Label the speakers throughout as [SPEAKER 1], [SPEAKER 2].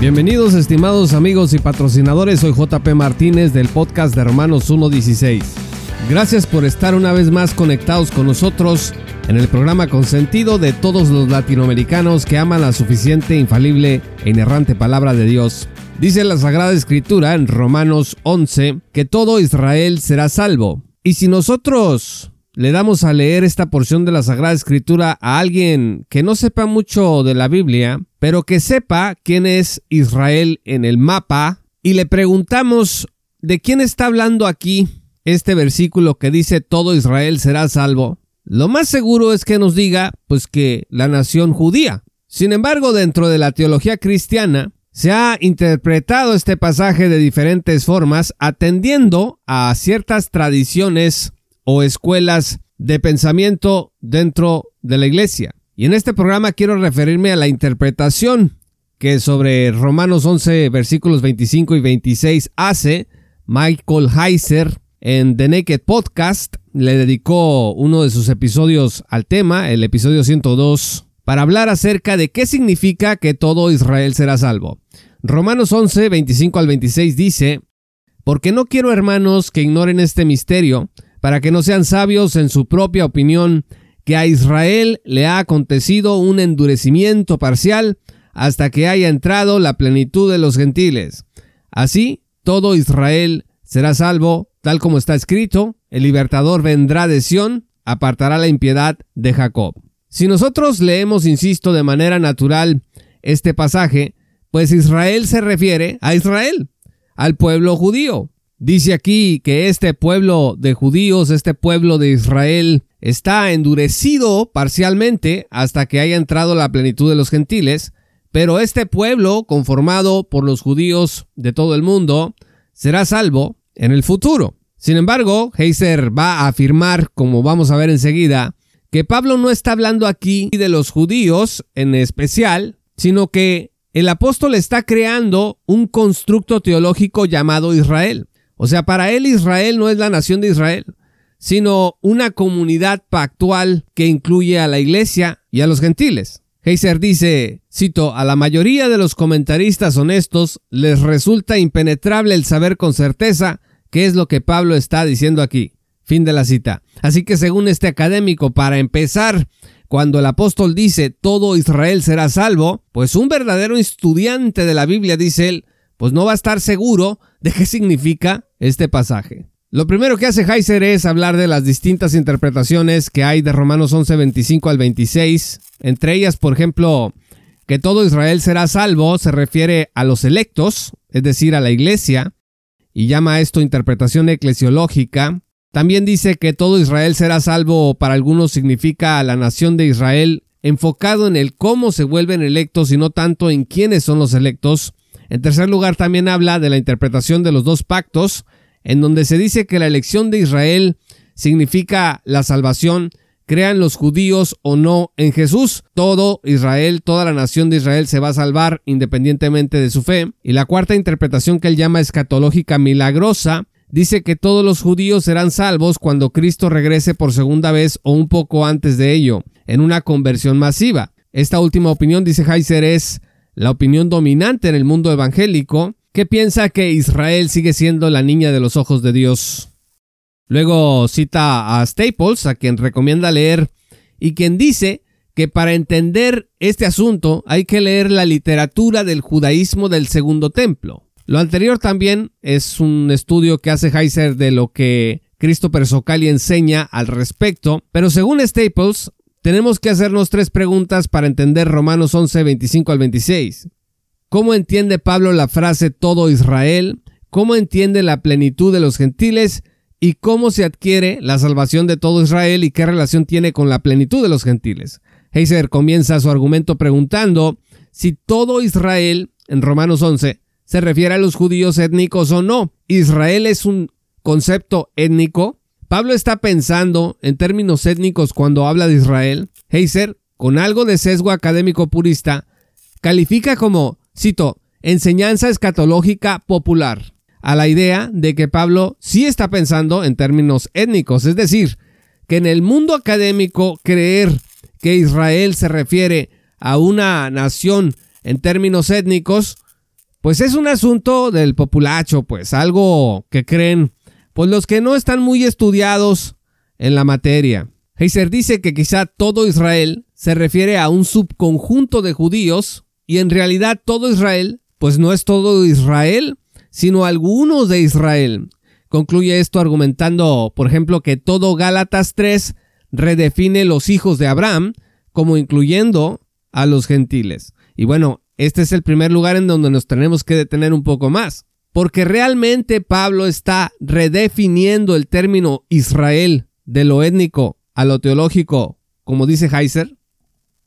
[SPEAKER 1] Bienvenidos estimados amigos y patrocinadores, soy JP Martínez del podcast de Hermanos 116. Gracias por estar una vez más conectados con nosotros en el programa consentido de todos los latinoamericanos que aman la suficiente, infalible e inerrante palabra de Dios. Dice la Sagrada Escritura en Romanos 11 que todo Israel será salvo. Y si nosotros le damos a leer esta porción de la Sagrada Escritura a alguien que no sepa mucho de la Biblia, pero que sepa quién es Israel en el mapa, y le preguntamos de quién está hablando aquí este versículo que dice todo Israel será salvo, lo más seguro es que nos diga pues que la nación judía. Sin embargo, dentro de la teología cristiana, se ha interpretado este pasaje de diferentes formas atendiendo a ciertas tradiciones o escuelas de pensamiento dentro de la iglesia. Y en este programa quiero referirme a la interpretación que sobre Romanos 11 versículos 25 y 26 hace Michael Heiser en The Naked Podcast. Le dedicó uno de sus episodios al tema, el episodio 102, para hablar acerca de qué significa que todo Israel será salvo. Romanos 11, 25 al 26 dice, Porque no quiero hermanos que ignoren este misterio, para que no sean sabios en su propia opinión, que a Israel le ha acontecido un endurecimiento parcial hasta que haya entrado la plenitud de los gentiles. Así, todo Israel será salvo, tal como está escrito, el libertador vendrá de Sión, apartará la impiedad de Jacob. Si nosotros leemos, insisto, de manera natural este pasaje, pues Israel se refiere a Israel, al pueblo judío. Dice aquí que este pueblo de judíos, este pueblo de Israel, está endurecido parcialmente hasta que haya entrado la plenitud de los gentiles, pero este pueblo, conformado por los judíos de todo el mundo, será salvo en el futuro. Sin embargo, Heiser va a afirmar, como vamos a ver enseguida, que Pablo no está hablando aquí de los judíos en especial, sino que el apóstol está creando un constructo teológico llamado Israel. O sea, para él Israel no es la nación de Israel, sino una comunidad pactual que incluye a la iglesia y a los gentiles. Heiser dice, cito, a la mayoría de los comentaristas honestos les resulta impenetrable el saber con certeza qué es lo que Pablo está diciendo aquí. Fin de la cita. Así que según este académico, para empezar, cuando el apóstol dice todo Israel será salvo, pues un verdadero estudiante de la Biblia, dice él, pues no va a estar seguro de qué significa este pasaje. Lo primero que hace Heiser es hablar de las distintas interpretaciones que hay de Romanos 11, 25 al 26. Entre ellas, por ejemplo, que todo Israel será salvo se refiere a los electos, es decir, a la iglesia, y llama a esto interpretación eclesiológica. También dice que todo Israel será salvo para algunos significa a la nación de Israel enfocado en el cómo se vuelven electos y no tanto en quiénes son los electos. En tercer lugar, también habla de la interpretación de los dos pactos, en donde se dice que la elección de Israel significa la salvación, crean los judíos o no en Jesús, todo Israel, toda la nación de Israel se va a salvar independientemente de su fe. Y la cuarta interpretación que él llama escatológica milagrosa, dice que todos los judíos serán salvos cuando Cristo regrese por segunda vez o un poco antes de ello, en una conversión masiva. Esta última opinión, dice Heiser, es la opinión dominante en el mundo evangélico, que piensa que Israel sigue siendo la niña de los ojos de Dios. Luego cita a Staples, a quien recomienda leer, y quien dice que para entender este asunto hay que leer la literatura del judaísmo del segundo templo. Lo anterior también es un estudio que hace Heiser de lo que Cristo Socali enseña al respecto, pero según Staples, tenemos que hacernos tres preguntas para entender Romanos 11, 25 al 26. ¿Cómo entiende Pablo la frase todo Israel? ¿Cómo entiende la plenitud de los gentiles? ¿Y cómo se adquiere la salvación de todo Israel y qué relación tiene con la plenitud de los gentiles? Heiser comienza su argumento preguntando si todo Israel, en Romanos 11, se refiere a los judíos étnicos o no. ¿Israel es un concepto étnico? Pablo está pensando en términos étnicos cuando habla de Israel. Heiser, con algo de sesgo académico purista, califica como cito, enseñanza escatológica popular, a la idea de que Pablo sí está pensando en términos étnicos, es decir, que en el mundo académico creer que Israel se refiere a una nación en términos étnicos pues es un asunto del populacho, pues algo que creen, pues los que no están muy estudiados en la materia. Heiser dice que quizá todo Israel se refiere a un subconjunto de judíos y en realidad todo Israel, pues no es todo Israel, sino algunos de Israel. Concluye esto argumentando, por ejemplo, que todo Gálatas 3 redefine los hijos de Abraham como incluyendo a los gentiles. Y bueno, este es el primer lugar en donde nos tenemos que detener un poco más, porque realmente Pablo está redefiniendo el término Israel de lo étnico a lo teológico, como dice Heiser.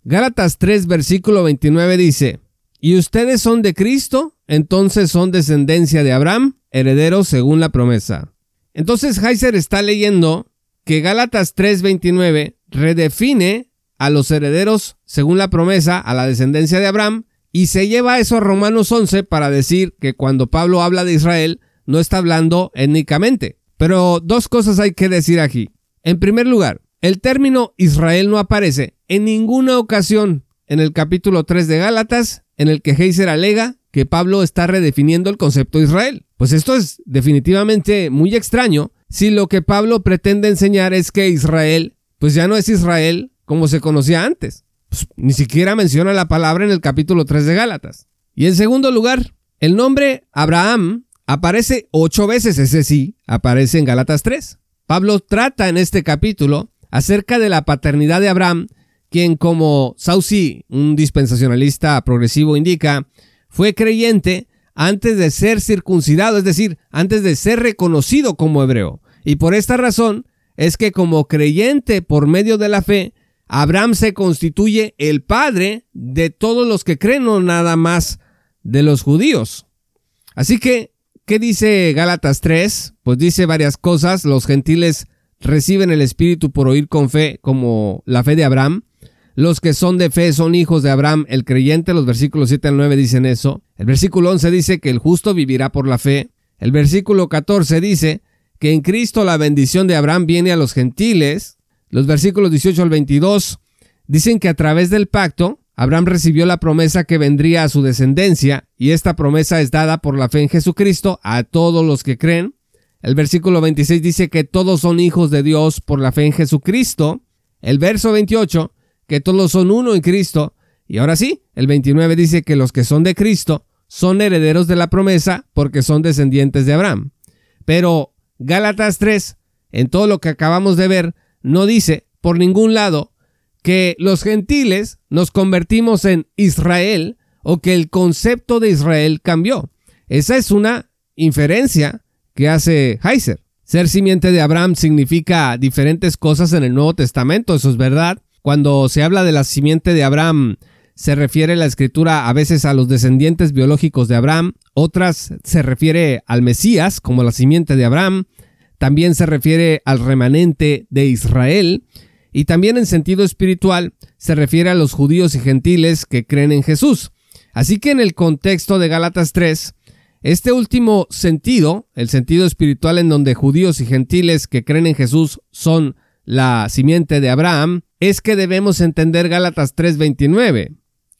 [SPEAKER 1] Gálatas 3, versículo 29 dice, ¿y ustedes son de Cristo? Entonces son descendencia de Abraham, herederos según la promesa. Entonces Heiser está leyendo que Gálatas 3:29 redefine a los herederos según la promesa a la descendencia de Abraham y se lleva eso a Romanos 11 para decir que cuando Pablo habla de Israel no está hablando étnicamente. Pero dos cosas hay que decir aquí. En primer lugar, el término Israel no aparece en ninguna ocasión en el capítulo 3 de Gálatas en el que Heiser alega que Pablo está redefiniendo el concepto de Israel. Pues esto es definitivamente muy extraño si lo que Pablo pretende enseñar es que Israel, pues ya no es Israel como se conocía antes. Pues, ni siquiera menciona la palabra en el capítulo 3 de Gálatas. Y en segundo lugar, el nombre Abraham aparece ocho veces, ese sí, aparece en Gálatas 3. Pablo trata en este capítulo acerca de la paternidad de Abraham, quien como Saucy, un dispensacionalista progresivo, indica, fue creyente antes de ser circuncidado, es decir, antes de ser reconocido como hebreo. Y por esta razón es que como creyente por medio de la fe, Abraham se constituye el padre de todos los que creen, no nada más de los judíos. Así que, ¿qué dice Gálatas 3? Pues dice varias cosas. Los gentiles reciben el Espíritu por oír con fe, como la fe de Abraham. Los que son de fe son hijos de Abraham, el creyente. Los versículos 7 al 9 dicen eso. El versículo 11 dice que el justo vivirá por la fe. El versículo 14 dice que en Cristo la bendición de Abraham viene a los gentiles. Los versículos 18 al 22 dicen que a través del pacto Abraham recibió la promesa que vendría a su descendencia y esta promesa es dada por la fe en Jesucristo a todos los que creen. El versículo 26 dice que todos son hijos de Dios por la fe en Jesucristo. El verso 28 que todos son uno en Cristo. Y ahora sí, el 29 dice que los que son de Cristo son herederos de la promesa porque son descendientes de Abraham. Pero Gálatas 3, en todo lo que acabamos de ver, no dice por ningún lado que los gentiles nos convertimos en Israel o que el concepto de Israel cambió. Esa es una inferencia que hace Heiser. Ser simiente de Abraham significa diferentes cosas en el Nuevo Testamento, eso es verdad, cuando se habla de la simiente de Abraham, se refiere la escritura a veces a los descendientes biológicos de Abraham, otras se refiere al Mesías como la simiente de Abraham, también se refiere al remanente de Israel, y también en sentido espiritual se refiere a los judíos y gentiles que creen en Jesús. Así que en el contexto de Gálatas 3, este último sentido, el sentido espiritual en donde judíos y gentiles que creen en Jesús son la simiente de Abraham, es que debemos entender Gálatas 3:29.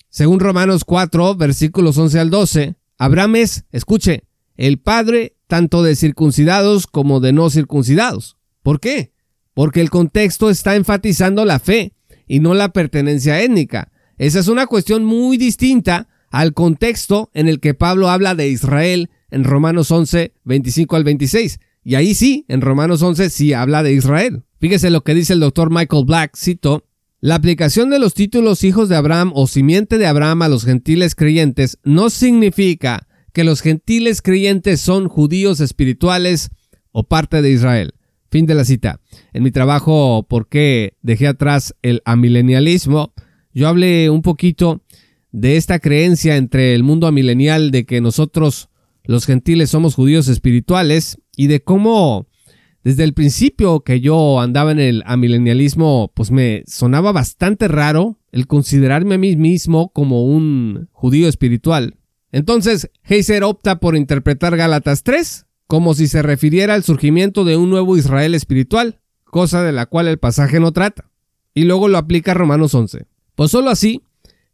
[SPEAKER 1] Según Romanos 4, versículos 11 al 12, Abraham es, escuche, el padre tanto de circuncidados como de no circuncidados. ¿Por qué? Porque el contexto está enfatizando la fe y no la pertenencia étnica. Esa es una cuestión muy distinta al contexto en el que Pablo habla de Israel en Romanos 11, 25 al 26. Y ahí sí, en Romanos 11 sí habla de Israel. Fíjese lo que dice el doctor Michael Black, cito, la aplicación de los títulos hijos de Abraham o simiente de Abraham a los gentiles creyentes no significa que los gentiles creyentes son judíos espirituales o parte de Israel. Fin de la cita. En mi trabajo ¿Por qué dejé atrás el amilenialismo? Yo hablé un poquito de esta creencia entre el mundo amilenial de que nosotros los gentiles somos judíos espirituales y de cómo desde el principio que yo andaba en el amilenialismo, pues me sonaba bastante raro el considerarme a mí mismo como un judío espiritual. Entonces, Heiser opta por interpretar Gálatas 3 como si se refiriera al surgimiento de un nuevo Israel espiritual, cosa de la cual el pasaje no trata, y luego lo aplica a Romanos 11. Pues solo así,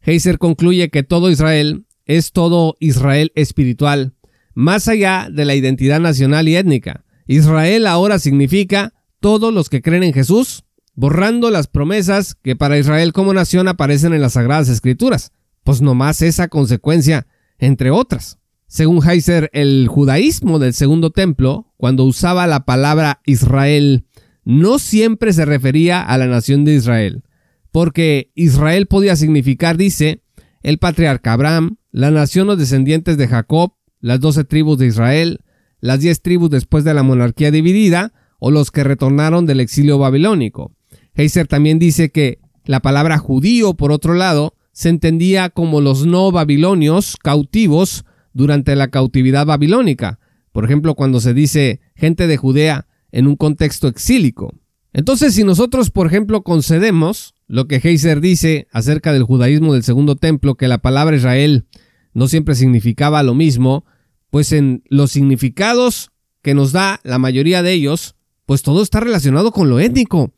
[SPEAKER 1] Heiser concluye que todo Israel es todo Israel espiritual, más allá de la identidad nacional y étnica. Israel ahora significa todos los que creen en Jesús, borrando las promesas que para Israel como nación aparecen en las Sagradas Escrituras, pues nomás esa consecuencia, entre otras. Según Heiser, el judaísmo del segundo templo, cuando usaba la palabra Israel, no siempre se refería a la nación de Israel, porque Israel podía significar, dice, el patriarca Abraham, la nación o descendientes de Jacob, las doce tribus de Israel, las diez tribus después de la monarquía dividida, o los que retornaron del exilio babilónico. Heiser también dice que la palabra judío, por otro lado, se entendía como los no babilonios cautivos durante la cautividad babilónica. Por ejemplo, cuando se dice gente de Judea en un contexto exílico. Entonces, si nosotros, por ejemplo, concedemos lo que Heiser dice acerca del judaísmo del segundo templo, que la palabra Israel no siempre significaba lo mismo, pues en los significados que nos da la mayoría de ellos, pues todo está relacionado con lo étnico.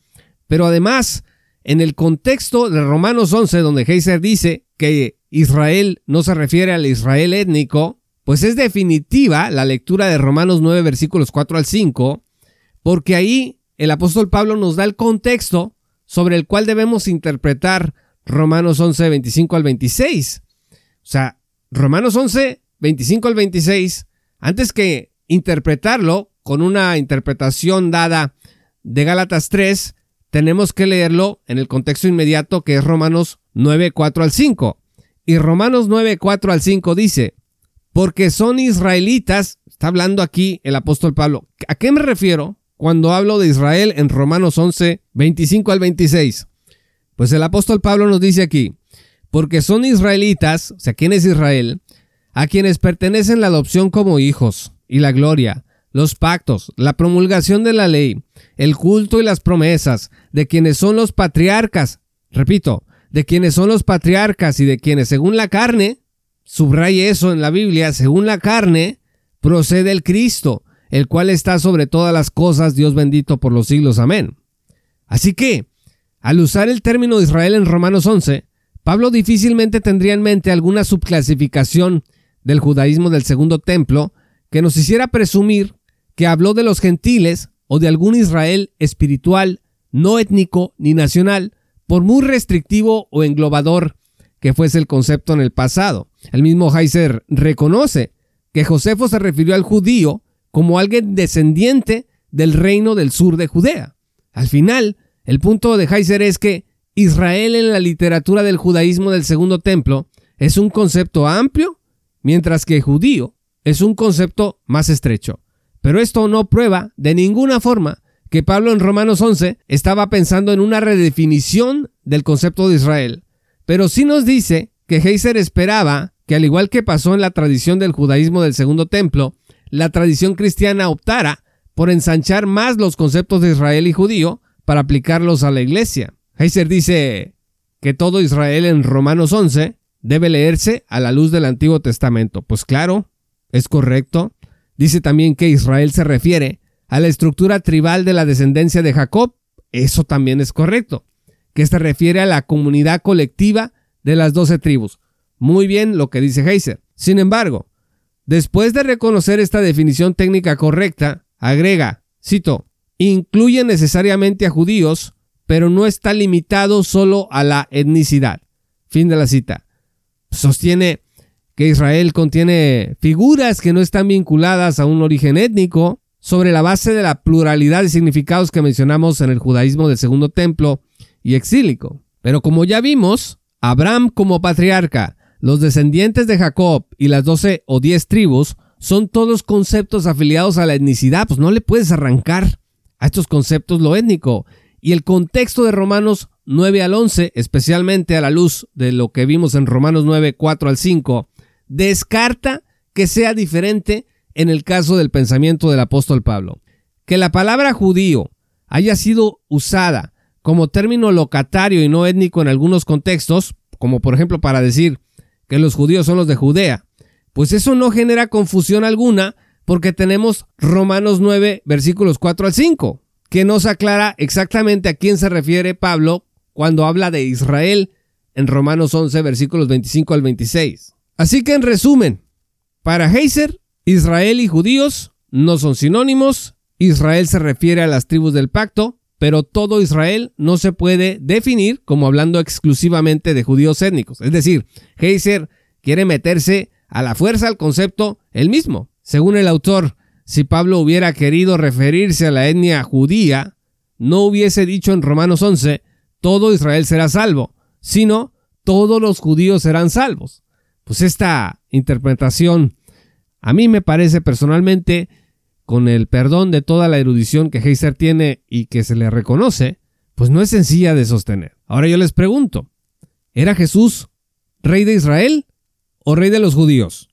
[SPEAKER 1] Pero además, en el contexto de Romanos 11, donde Heiser dice que Israel no se refiere al Israel étnico, pues es definitiva la lectura de Romanos 9 versículos 4 al 5, porque ahí el apóstol Pablo nos da el contexto sobre el cual debemos interpretar Romanos 11, 25 al 26. O sea, Romanos 11, 25 al 26, antes que interpretarlo con una interpretación dada de Gálatas 3, tenemos que leerlo en el contexto inmediato que es Romanos 9, 4 al 5. Y Romanos 9, 4 al 5 dice, porque son israelitas, está hablando aquí el apóstol Pablo. ¿A qué me refiero cuando hablo de Israel en Romanos 11, 25 al 26? Pues el apóstol Pablo nos dice aquí, porque son israelitas, o sea, ¿quién es Israel? A quienes pertenecen la adopción como hijos y la gloria, los pactos, la promulgación de la ley, el culto y las promesas de quienes son los patriarcas, repito, de quienes son los patriarcas y de quienes según la carne, subraye eso en la Biblia, según la carne, procede el Cristo, el cual está sobre todas las cosas, Dios bendito por los siglos, amén. Así que, al usar el término Israel en Romanos 11, Pablo difícilmente tendría en mente alguna subclasificación del judaísmo del segundo templo que nos hiciera presumir que habló de los gentiles o de algún Israel espiritual, no étnico ni nacional, por muy restrictivo o englobador que fuese el concepto en el pasado. El mismo Heiser reconoce que Josefo se refirió al judío como alguien descendiente del reino del sur de Judea. Al final, el punto de Heiser es que Israel en la literatura del judaísmo del segundo templo es un concepto amplio, mientras que judío es un concepto más estrecho. Pero esto no prueba de ninguna forma que Pablo en Romanos 11 estaba pensando en una redefinición del concepto de Israel, pero sí nos dice que Heiser esperaba que al igual que pasó en la tradición del judaísmo del segundo templo, la tradición cristiana optara por ensanchar más los conceptos de Israel y judío para aplicarlos a la iglesia. Heiser dice que todo Israel en Romanos 11 debe leerse a la luz del Antiguo Testamento. Pues claro, es correcto. Dice también que Israel se refiere a la estructura tribal de la descendencia de Jacob, eso también es correcto, que se refiere a la comunidad colectiva de las doce tribus. Muy bien lo que dice Heiser. Sin embargo, después de reconocer esta definición técnica correcta, agrega, cito, incluye necesariamente a judíos, pero no está limitado solo a la etnicidad. Fin de la cita. Sostiene que Israel contiene figuras que no están vinculadas a un origen étnico, sobre la base de la pluralidad de significados que mencionamos en el judaísmo del segundo templo y exílico. Pero como ya vimos, Abraham como patriarca, los descendientes de Jacob y las doce o diez tribus son todos conceptos afiliados a la etnicidad, pues no le puedes arrancar a estos conceptos lo étnico. Y el contexto de Romanos 9 al 11, especialmente a la luz de lo que vimos en Romanos 9, 4 al 5, descarta que sea diferente en el caso del pensamiento del apóstol Pablo. Que la palabra judío haya sido usada como término locatario y no étnico en algunos contextos, como por ejemplo para decir que los judíos son los de Judea, pues eso no genera confusión alguna porque tenemos Romanos 9 versículos 4 al 5, que nos aclara exactamente a quién se refiere Pablo cuando habla de Israel en Romanos 11 versículos 25 al 26. Así que en resumen, para Heiser, Israel y judíos no son sinónimos, Israel se refiere a las tribus del pacto, pero todo Israel no se puede definir como hablando exclusivamente de judíos étnicos. Es decir, Heiser quiere meterse a la fuerza al concepto él mismo. Según el autor, si Pablo hubiera querido referirse a la etnia judía, no hubiese dicho en Romanos 11, todo Israel será salvo, sino todos los judíos serán salvos. Pues esta interpretación a mí me parece personalmente, con el perdón de toda la erudición que Heiser tiene y que se le reconoce, pues no es sencilla de sostener. Ahora yo les pregunto, ¿era Jesús rey de Israel o rey de los judíos?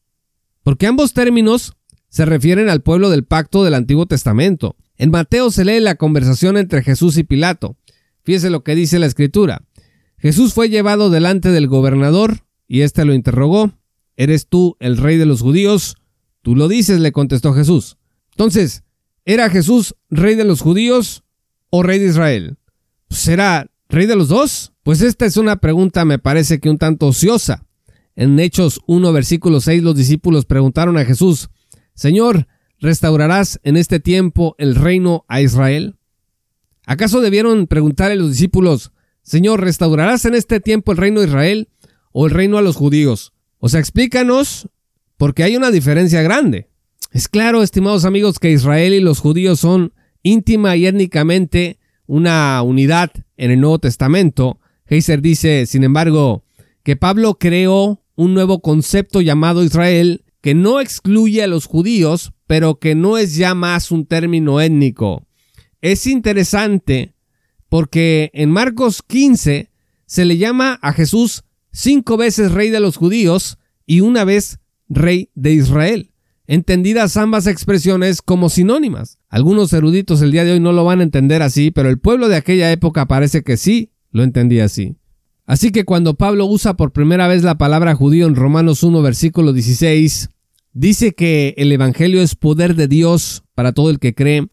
[SPEAKER 1] Porque ambos términos se refieren al pueblo del pacto del Antiguo Testamento. En Mateo se lee la conversación entre Jesús y Pilato. Fíjese lo que dice la escritura. Jesús fue llevado delante del gobernador y éste lo interrogó. ¿Eres tú el rey de los judíos? Tú lo dices, le contestó Jesús. Entonces, ¿era Jesús rey de los judíos o rey de Israel? ¿Será rey de los dos? Pues esta es una pregunta me parece que un tanto ociosa. En Hechos 1, versículo 6, los discípulos preguntaron a Jesús, Señor, ¿restaurarás en este tiempo el reino a Israel? ¿Acaso debieron preguntarle a los discípulos, Señor, ¿restaurarás en este tiempo el reino a Israel o el reino a los judíos? O sea, explícanos, porque hay una diferencia grande. Es claro, estimados amigos, que Israel y los judíos son íntima y étnicamente una unidad en el Nuevo Testamento. Heiser dice, sin embargo, que Pablo creó un nuevo concepto llamado Israel que no excluye a los judíos, pero que no es ya más un término étnico. Es interesante porque en Marcos 15 se le llama a Jesús cinco veces rey de los judíos y una vez rey de Israel, entendidas ambas expresiones como sinónimas. Algunos eruditos el día de hoy no lo van a entender así, pero el pueblo de aquella época parece que sí lo entendía así. Así que cuando Pablo usa por primera vez la palabra judío en Romanos 1 versículo 16, dice que el Evangelio es poder de Dios para todo el que cree,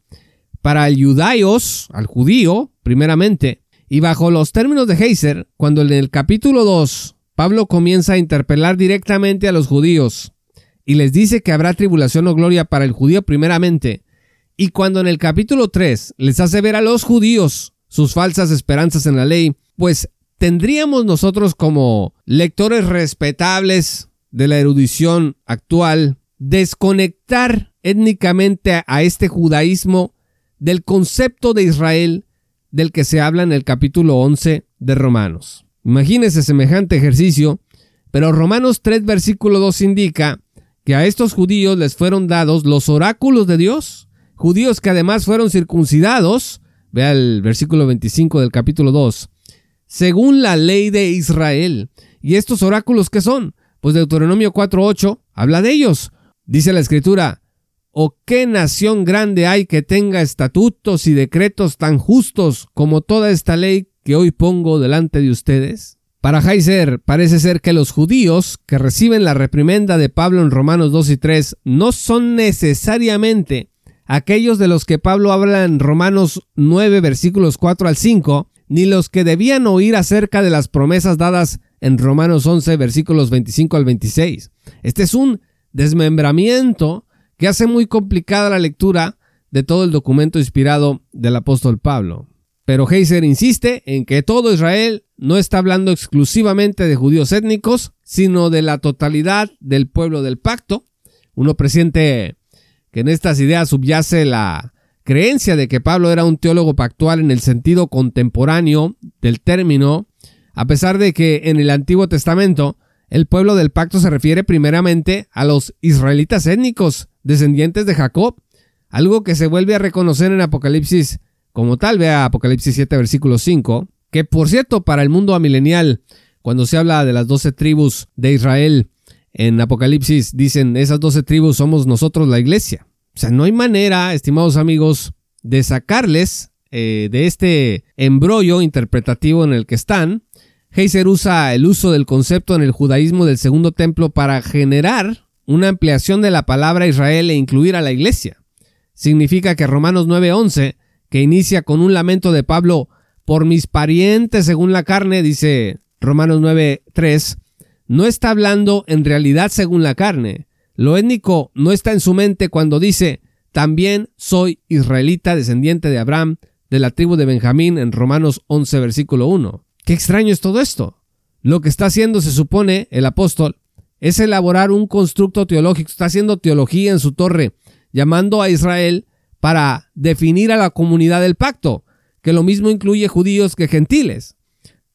[SPEAKER 1] para el judaios, al judío, primeramente, y bajo los términos de Heiser, cuando en el capítulo 2 Pablo comienza a interpelar directamente a los judíos y les dice que habrá tribulación o gloria para el judío primeramente, y cuando en el capítulo 3 les hace ver a los judíos sus falsas esperanzas en la ley, pues ¿Tendríamos nosotros como lectores respetables de la erudición actual desconectar étnicamente a este judaísmo del concepto de Israel del que se habla en el capítulo 11 de Romanos? Imagínese semejante ejercicio, pero Romanos 3 versículo 2 indica que a estos judíos les fueron dados los oráculos de Dios, judíos que además fueron circuncidados, vea el versículo 25 del capítulo 2, según la ley de Israel. ¿Y estos oráculos qué son? Pues Deuteronomio 4.8 habla de ellos. Dice la escritura, ¿o qué nación grande hay que tenga estatutos y decretos tan justos como toda esta ley que hoy pongo delante de ustedes? Para Heiser, parece ser que los judíos que reciben la reprimenda de Pablo en Romanos 2 y 3 no son necesariamente aquellos de los que Pablo habla en Romanos 9 versículos 4 al 5, ni los que debían oír acerca de las promesas dadas en Romanos 11, versículos 25 al 26. Este es un desmembramiento que hace muy complicada la lectura de todo el documento inspirado del apóstol Pablo. Pero Heiser insiste en que todo Israel no está hablando exclusivamente de judíos étnicos, sino de la totalidad del pueblo del pacto. Uno presiente que en estas ideas subyace la creencia de que Pablo era un teólogo pactual en el sentido contemporáneo del término, a pesar de que en el Antiguo Testamento el pueblo del pacto se refiere primeramente a los israelitas étnicos, descendientes de Jacob, algo que se vuelve a reconocer en Apocalipsis como tal, vea Apocalipsis 7 versículo 5, que por cierto para el mundo amilenial, cuando se habla de las doce tribus de Israel, en Apocalipsis dicen esas doce tribus somos nosotros la iglesia. O sea, no hay manera, estimados amigos, de sacarles eh, de este embrollo interpretativo en el que están. Heiser usa el uso del concepto en el judaísmo del segundo templo para generar una ampliación de la palabra Israel e incluir a la iglesia. Significa que Romanos 9:11, que inicia con un lamento de Pablo por mis parientes según la carne, dice Romanos 9:3, no está hablando en realidad según la carne. Lo étnico no está en su mente cuando dice, también soy israelita descendiente de Abraham, de la tribu de Benjamín en Romanos 11 versículo 1. Qué extraño es todo esto. Lo que está haciendo, se supone, el apóstol, es elaborar un constructo teológico, está haciendo teología en su torre, llamando a Israel para definir a la comunidad del pacto, que lo mismo incluye judíos que gentiles.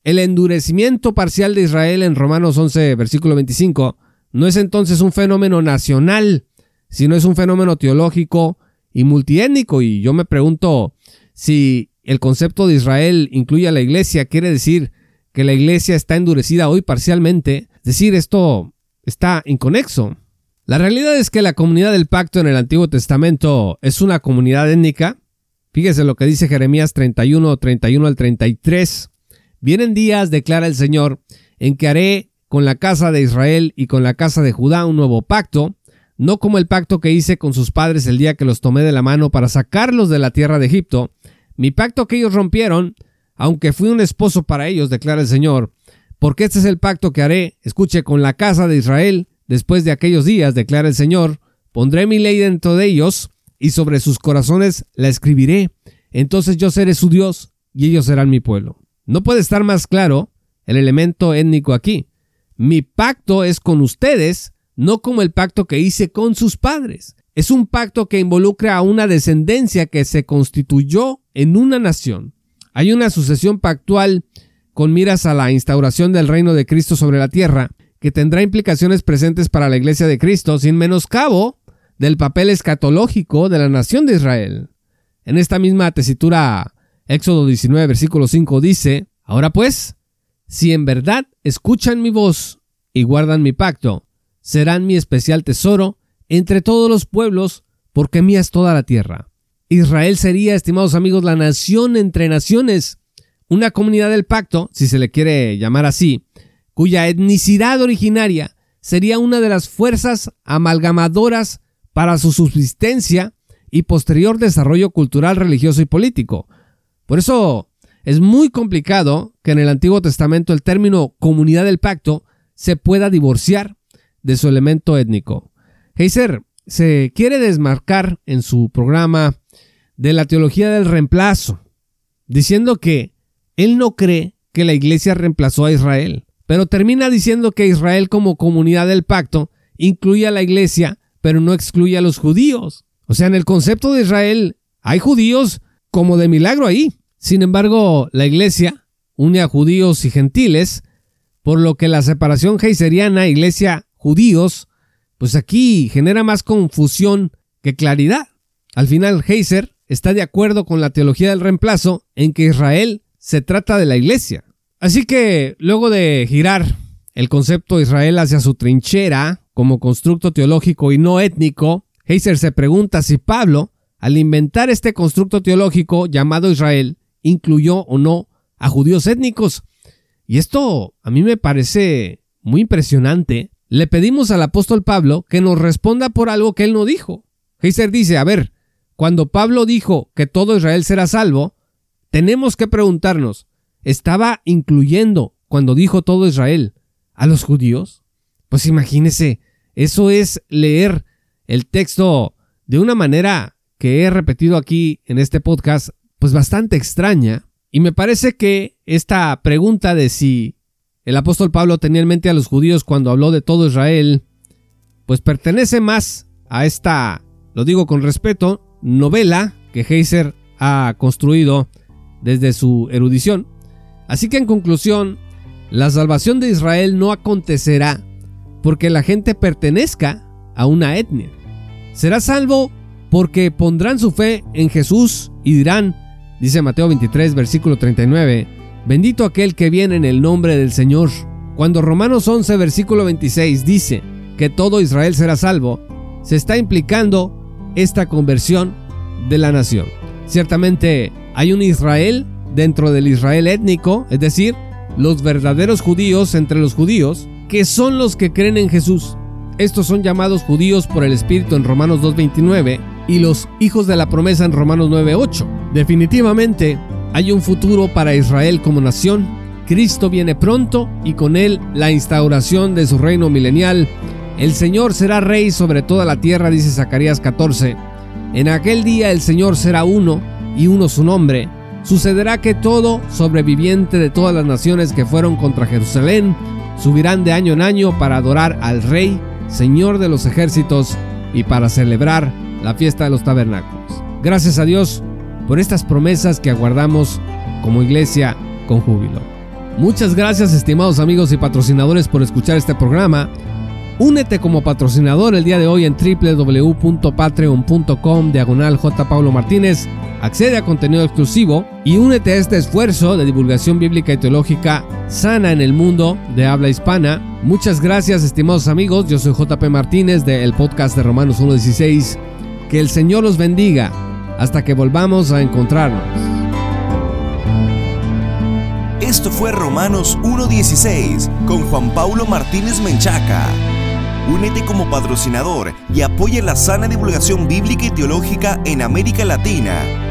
[SPEAKER 1] El endurecimiento parcial de Israel en Romanos 11, versículo 25, no es entonces un fenómeno nacional, sino es un fenómeno teológico y multiétnico. Y yo me pregunto si el concepto de Israel incluye a la iglesia, quiere decir que la iglesia está endurecida hoy parcialmente. Es decir, esto está inconexo. La realidad es que la comunidad del pacto en el Antiguo Testamento es una comunidad étnica. Fíjese lo que dice Jeremías 31, 31 al 33. Vienen días, declara el Señor, en que haré con la casa de Israel y con la casa de Judá un nuevo pacto, no como el pacto que hice con sus padres el día que los tomé de la mano para sacarlos de la tierra de Egipto, mi pacto que ellos rompieron, aunque fui un esposo para ellos, declara el Señor, porque este es el pacto que haré, escuche, con la casa de Israel, después de aquellos días, declara el Señor, pondré mi ley dentro de ellos, y sobre sus corazones la escribiré, entonces yo seré su Dios, y ellos serán mi pueblo. No puede estar más claro el elemento étnico aquí. Mi pacto es con ustedes, no como el pacto que hice con sus padres. Es un pacto que involucra a una descendencia que se constituyó en una nación. Hay una sucesión pactual con miras a la instauración del reino de Cristo sobre la tierra, que tendrá implicaciones presentes para la iglesia de Cristo, sin menoscabo del papel escatológico de la nación de Israel. En esta misma tesitura Éxodo 19, versículo 5 dice, Ahora pues, si en verdad escuchan mi voz y guardan mi pacto, serán mi especial tesoro entre todos los pueblos, porque mía es toda la tierra. Israel sería, estimados amigos, la nación entre naciones, una comunidad del pacto, si se le quiere llamar así, cuya etnicidad originaria sería una de las fuerzas amalgamadoras para su subsistencia y posterior desarrollo cultural, religioso y político. Por eso es muy complicado que en el Antiguo Testamento el término comunidad del pacto se pueda divorciar de su elemento étnico. Heiser se quiere desmarcar en su programa de la teología del reemplazo, diciendo que él no cree que la iglesia reemplazó a Israel, pero termina diciendo que Israel como comunidad del pacto incluye a la iglesia, pero no excluye a los judíos. O sea, en el concepto de Israel hay judíos como de milagro ahí, sin embargo, la Iglesia une a judíos y gentiles, por lo que la separación geiseriana Iglesia-judíos, pues aquí genera más confusión que claridad. Al final, Heiser está de acuerdo con la teología del reemplazo en que Israel se trata de la Iglesia. Así que, luego de girar el concepto de Israel hacia su trinchera como constructo teológico y no étnico, Heiser se pregunta si Pablo, al inventar este constructo teológico llamado Israel, incluyó o no a judíos étnicos. Y esto a mí me parece muy impresionante. Le pedimos al apóstol Pablo que nos responda por algo que él no dijo. Heiser dice, a ver, cuando Pablo dijo que todo Israel será salvo, tenemos que preguntarnos, ¿estaba incluyendo cuando dijo todo Israel a los judíos? Pues imagínese, eso es leer el texto de una manera que he repetido aquí en este podcast pues bastante extraña. Y me parece que esta pregunta de si el apóstol Pablo tenía en mente a los judíos cuando habló de todo Israel, pues pertenece más a esta, lo digo con respeto, novela que Heiser ha construido desde su erudición. Así que en conclusión, la salvación de Israel no acontecerá porque la gente pertenezca a una etnia. Será salvo porque pondrán su fe en Jesús y dirán, Dice Mateo 23, versículo 39, Bendito aquel que viene en el nombre del Señor. Cuando Romanos 11, versículo 26 dice que todo Israel será salvo, se está implicando esta conversión de la nación. Ciertamente hay un Israel dentro del Israel étnico, es decir, los verdaderos judíos entre los judíos, que son los que creen en Jesús. Estos son llamados judíos por el Espíritu en Romanos 2.29 y los hijos de la promesa en Romanos 9.8. Definitivamente hay un futuro para Israel como nación Cristo viene pronto y con él la instauración de su reino milenial. El Señor será rey sobre toda la tierra, dice Zacarías 14. En aquel día el Señor será uno y uno su nombre. Sucederá que todo sobreviviente de todas las naciones que fueron contra Jerusalén subirán de año en año para adorar al Rey, Señor de los ejércitos, y para celebrar la fiesta de los tabernáculos. Gracias a Dios por estas promesas que aguardamos como iglesia con júbilo. Muchas gracias estimados amigos y patrocinadores por escuchar este programa. Únete como patrocinador el día de hoy en www.patreon.com diagonal J. Martínez. Accede a contenido exclusivo y únete a este esfuerzo de divulgación bíblica y teológica sana en el mundo de habla hispana. Muchas gracias estimados amigos, yo soy JP Martínez del podcast de Romanos 1.16. Que el Señor los bendiga hasta que volvamos a encontrarnos.
[SPEAKER 2] Esto fue Romanos 1.16 con Juan Paulo Martínez Menchaca. Únete como patrocinador y apoya la sana divulgación bíblica y teológica en América Latina.